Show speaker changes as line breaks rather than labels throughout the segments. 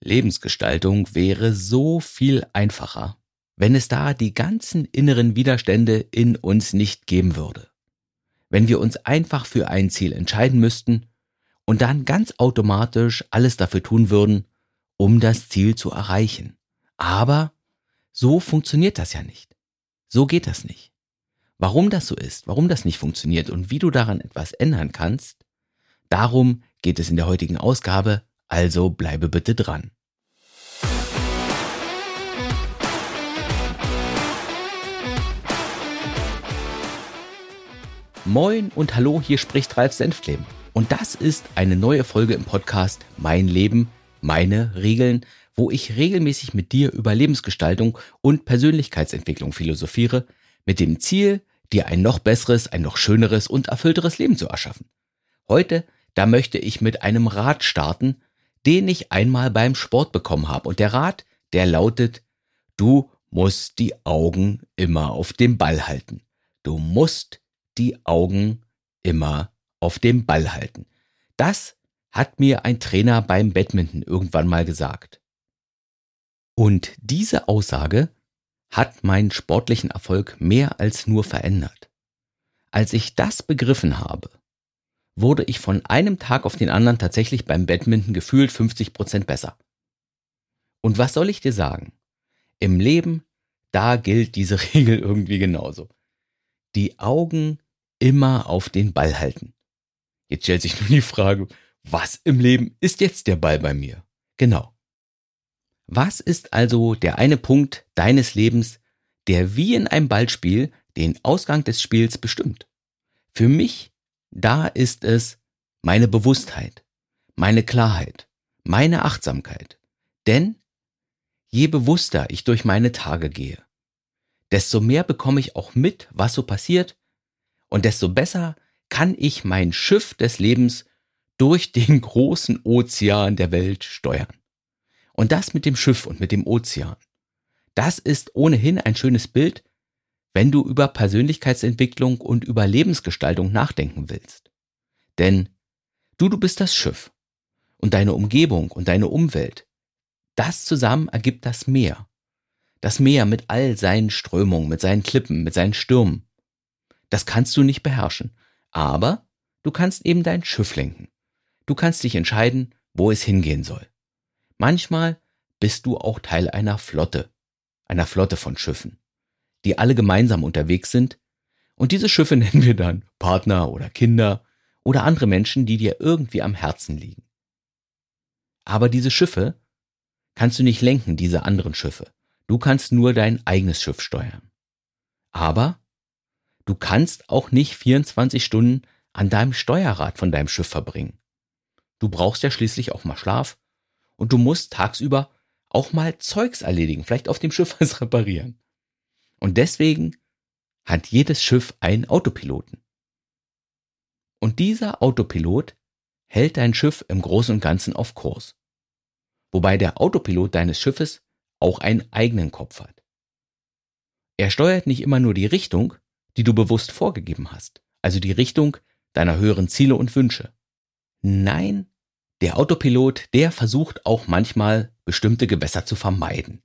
Lebensgestaltung wäre so viel einfacher, wenn es da die ganzen inneren Widerstände in uns nicht geben würde. Wenn wir uns einfach für ein Ziel entscheiden müssten und dann ganz automatisch alles dafür tun würden, um das Ziel zu erreichen. Aber so funktioniert das ja nicht. So geht das nicht. Warum das so ist, warum das nicht funktioniert und wie du daran etwas ändern kannst, darum geht es in der heutigen Ausgabe also bleibe bitte dran. Moin und hallo, hier spricht Ralf Senftleben. Und das ist eine neue Folge im Podcast Mein Leben, meine Regeln, wo ich regelmäßig mit dir über Lebensgestaltung und Persönlichkeitsentwicklung philosophiere, mit dem Ziel, dir ein noch besseres, ein noch schöneres und erfüllteres Leben zu erschaffen. Heute, da möchte ich mit einem Rat starten, den ich einmal beim Sport bekommen habe. Und der Rat, der lautet, du musst die Augen immer auf dem Ball halten. Du musst die Augen immer auf dem Ball halten. Das hat mir ein Trainer beim Badminton irgendwann mal gesagt. Und diese Aussage hat meinen sportlichen Erfolg mehr als nur verändert. Als ich das begriffen habe, wurde ich von einem Tag auf den anderen tatsächlich beim Badminton gefühlt 50 Prozent besser. Und was soll ich dir sagen? Im Leben, da gilt diese Regel irgendwie genauso. Die Augen immer auf den Ball halten. Jetzt stellt sich nur die Frage, was im Leben ist jetzt der Ball bei mir? Genau. Was ist also der eine Punkt deines Lebens, der wie in einem Ballspiel den Ausgang des Spiels bestimmt? Für mich da ist es meine Bewusstheit, meine Klarheit, meine Achtsamkeit. Denn je bewusster ich durch meine Tage gehe, desto mehr bekomme ich auch mit, was so passiert, und desto besser kann ich mein Schiff des Lebens durch den großen Ozean der Welt steuern. Und das mit dem Schiff und mit dem Ozean. Das ist ohnehin ein schönes Bild, wenn du über Persönlichkeitsentwicklung und über Lebensgestaltung nachdenken willst. Denn du, du bist das Schiff und deine Umgebung und deine Umwelt. Das zusammen ergibt das Meer. Das Meer mit all seinen Strömungen, mit seinen Klippen, mit seinen Stürmen. Das kannst du nicht beherrschen. Aber du kannst eben dein Schiff lenken. Du kannst dich entscheiden, wo es hingehen soll. Manchmal bist du auch Teil einer Flotte, einer Flotte von Schiffen die alle gemeinsam unterwegs sind. Und diese Schiffe nennen wir dann Partner oder Kinder oder andere Menschen, die dir irgendwie am Herzen liegen. Aber diese Schiffe kannst du nicht lenken, diese anderen Schiffe. Du kannst nur dein eigenes Schiff steuern. Aber du kannst auch nicht 24 Stunden an deinem Steuerrad von deinem Schiff verbringen. Du brauchst ja schließlich auch mal Schlaf und du musst tagsüber auch mal Zeugs erledigen, vielleicht auf dem Schiff was reparieren. Und deswegen hat jedes Schiff einen Autopiloten. Und dieser Autopilot hält dein Schiff im Großen und Ganzen auf Kurs. Wobei der Autopilot deines Schiffes auch einen eigenen Kopf hat. Er steuert nicht immer nur die Richtung, die du bewusst vorgegeben hast, also die Richtung deiner höheren Ziele und Wünsche. Nein, der Autopilot, der versucht auch manchmal bestimmte Gewässer zu vermeiden.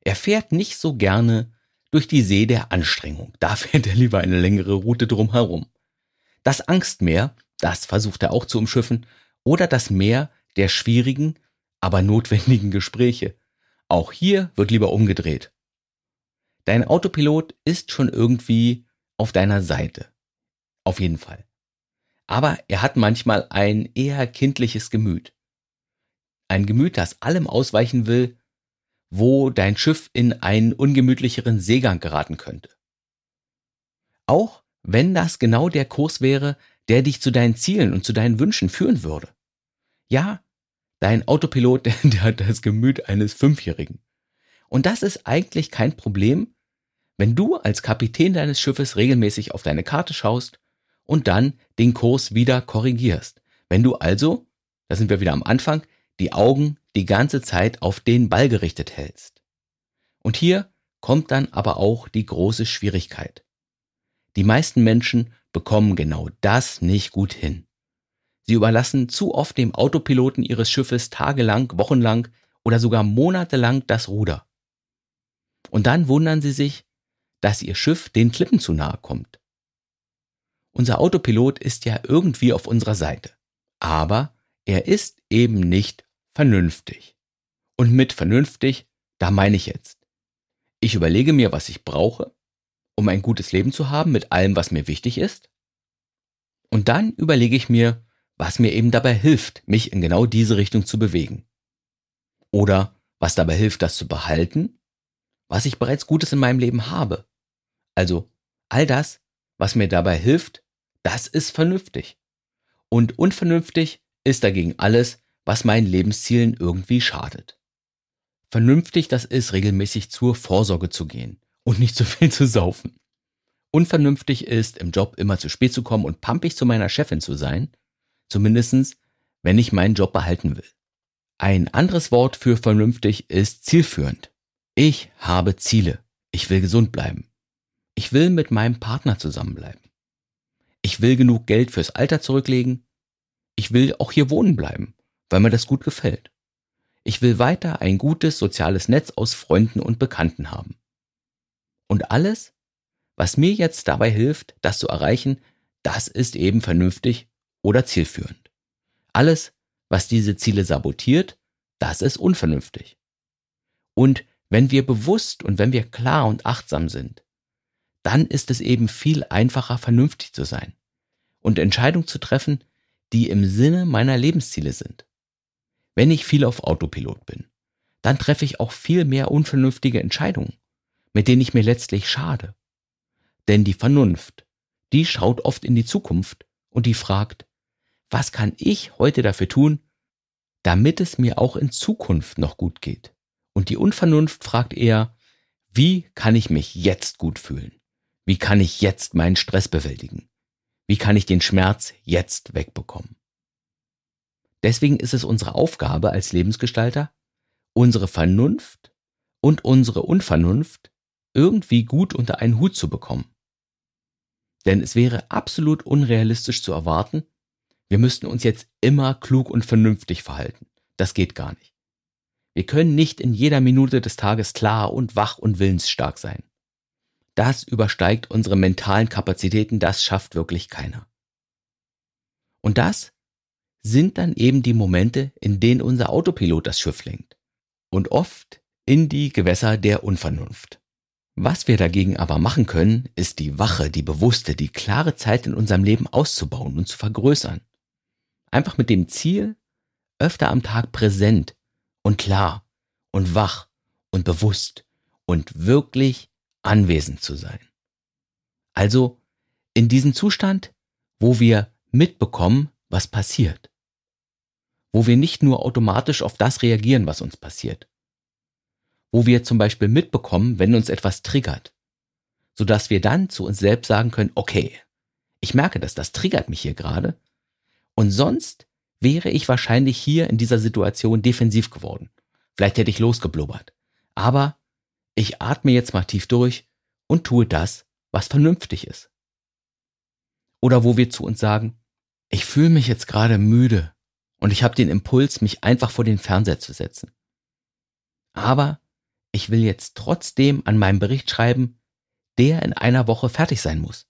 Er fährt nicht so gerne durch die See der Anstrengung. Da fährt er lieber eine längere Route drumherum. Das Angstmeer, das versucht er auch zu umschiffen, oder das Meer der schwierigen, aber notwendigen Gespräche. Auch hier wird lieber umgedreht. Dein Autopilot ist schon irgendwie auf deiner Seite. Auf jeden Fall. Aber er hat manchmal ein eher kindliches Gemüt. Ein Gemüt, das allem ausweichen will, wo dein Schiff in einen ungemütlicheren Seegang geraten könnte. Auch wenn das genau der Kurs wäre, der dich zu deinen Zielen und zu deinen Wünschen führen würde. Ja, dein Autopilot, der hat das Gemüt eines Fünfjährigen. Und das ist eigentlich kein Problem, wenn du als Kapitän deines Schiffes regelmäßig auf deine Karte schaust und dann den Kurs wieder korrigierst. Wenn du also, da sind wir wieder am Anfang, die Augen die ganze Zeit auf den Ball gerichtet hältst. Und hier kommt dann aber auch die große Schwierigkeit. Die meisten Menschen bekommen genau das nicht gut hin. Sie überlassen zu oft dem Autopiloten ihres Schiffes tagelang, wochenlang oder sogar monatelang das Ruder. Und dann wundern sie sich, dass ihr Schiff den Klippen zu nahe kommt. Unser Autopilot ist ja irgendwie auf unserer Seite, aber er ist eben nicht vernünftig. Und mit vernünftig, da meine ich jetzt. Ich überlege mir, was ich brauche, um ein gutes Leben zu haben mit allem, was mir wichtig ist. Und dann überlege ich mir, was mir eben dabei hilft, mich in genau diese Richtung zu bewegen. Oder was dabei hilft, das zu behalten, was ich bereits Gutes in meinem Leben habe. Also all das, was mir dabei hilft, das ist vernünftig. Und unvernünftig ist dagegen alles, was meinen Lebenszielen irgendwie schadet. Vernünftig, das ist regelmäßig zur Vorsorge zu gehen und nicht zu viel zu saufen. Unvernünftig ist, im Job immer zu spät zu kommen und pampig zu meiner Chefin zu sein, zumindestens, wenn ich meinen Job behalten will. Ein anderes Wort für vernünftig ist zielführend. Ich habe Ziele. Ich will gesund bleiben. Ich will mit meinem Partner zusammenbleiben. Ich will genug Geld fürs Alter zurücklegen. Ich will auch hier wohnen bleiben, weil mir das gut gefällt. Ich will weiter ein gutes soziales Netz aus Freunden und Bekannten haben. Und alles, was mir jetzt dabei hilft, das zu erreichen, das ist eben vernünftig oder zielführend. Alles, was diese Ziele sabotiert, das ist unvernünftig. Und wenn wir bewusst und wenn wir klar und achtsam sind, dann ist es eben viel einfacher, vernünftig zu sein und Entscheidungen zu treffen, die im Sinne meiner Lebensziele sind. Wenn ich viel auf Autopilot bin, dann treffe ich auch viel mehr unvernünftige Entscheidungen, mit denen ich mir letztlich schade. Denn die Vernunft, die schaut oft in die Zukunft und die fragt, was kann ich heute dafür tun, damit es mir auch in Zukunft noch gut geht? Und die Unvernunft fragt eher, wie kann ich mich jetzt gut fühlen? Wie kann ich jetzt meinen Stress bewältigen? Wie kann ich den Schmerz jetzt wegbekommen? Deswegen ist es unsere Aufgabe als Lebensgestalter, unsere Vernunft und unsere Unvernunft irgendwie gut unter einen Hut zu bekommen. Denn es wäre absolut unrealistisch zu erwarten, wir müssten uns jetzt immer klug und vernünftig verhalten. Das geht gar nicht. Wir können nicht in jeder Minute des Tages klar und wach und willensstark sein. Das übersteigt unsere mentalen Kapazitäten, das schafft wirklich keiner. Und das sind dann eben die Momente, in denen unser Autopilot das Schiff lenkt. Und oft in die Gewässer der Unvernunft. Was wir dagegen aber machen können, ist die wache, die bewusste, die klare Zeit in unserem Leben auszubauen und zu vergrößern. Einfach mit dem Ziel, öfter am Tag präsent und klar und wach und bewusst und wirklich anwesend zu sein. Also in diesem Zustand, wo wir mitbekommen, was passiert. Wo wir nicht nur automatisch auf das reagieren, was uns passiert. Wo wir zum Beispiel mitbekommen, wenn uns etwas triggert. Sodass wir dann zu uns selbst sagen können, okay, ich merke das, das triggert mich hier gerade. Und sonst wäre ich wahrscheinlich hier in dieser Situation defensiv geworden. Vielleicht hätte ich losgeblubbert. Aber ich atme jetzt mal tief durch und tue das, was vernünftig ist. Oder wo wir zu uns sagen, ich fühle mich jetzt gerade müde und ich habe den Impuls, mich einfach vor den Fernseher zu setzen. Aber ich will jetzt trotzdem an meinem Bericht schreiben, der in einer Woche fertig sein muss.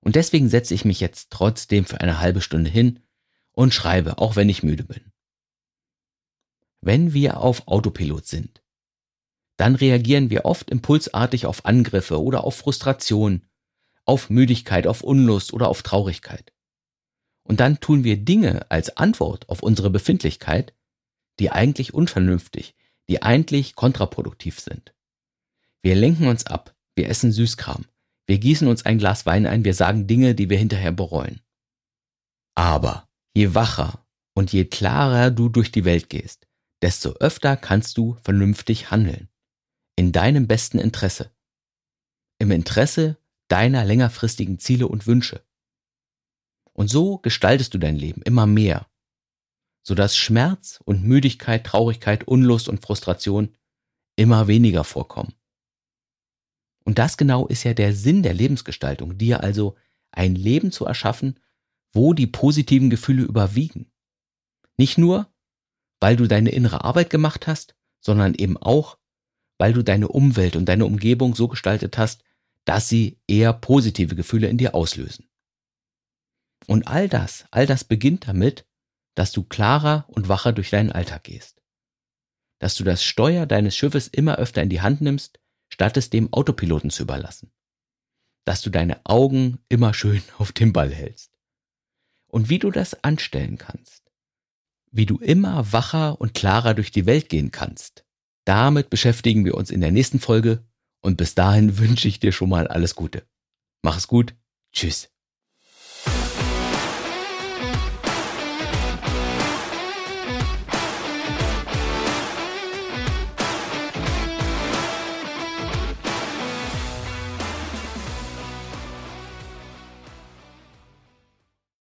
Und deswegen setze ich mich jetzt trotzdem für eine halbe Stunde hin und schreibe, auch wenn ich müde bin. Wenn wir auf Autopilot sind, dann reagieren wir oft impulsartig auf Angriffe oder auf Frustration, auf Müdigkeit, auf Unlust oder auf Traurigkeit. Und dann tun wir Dinge als Antwort auf unsere Befindlichkeit, die eigentlich unvernünftig, die eigentlich kontraproduktiv sind. Wir lenken uns ab, wir essen Süßkram, wir gießen uns ein Glas Wein ein, wir sagen Dinge, die wir hinterher bereuen. Aber je wacher und je klarer du durch die Welt gehst, desto öfter kannst du vernünftig handeln. In deinem besten Interesse. Im Interesse deiner längerfristigen Ziele und Wünsche. Und so gestaltest du dein Leben immer mehr, sodass Schmerz und Müdigkeit, Traurigkeit, Unlust und Frustration immer weniger vorkommen. Und das genau ist ja der Sinn der Lebensgestaltung, dir also ein Leben zu erschaffen, wo die positiven Gefühle überwiegen. Nicht nur, weil du deine innere Arbeit gemacht hast, sondern eben auch, weil du deine Umwelt und deine Umgebung so gestaltet hast, dass sie eher positive Gefühle in dir auslösen. Und all das, all das beginnt damit, dass du klarer und wacher durch deinen Alltag gehst. Dass du das Steuer deines Schiffes immer öfter in die Hand nimmst, statt es dem Autopiloten zu überlassen. Dass du deine Augen immer schön auf dem Ball hältst. Und wie du das anstellen kannst. Wie du immer wacher und klarer durch die Welt gehen kannst. Damit beschäftigen wir uns in der nächsten Folge und bis dahin wünsche ich dir schon mal alles Gute. Mach es gut. Tschüss.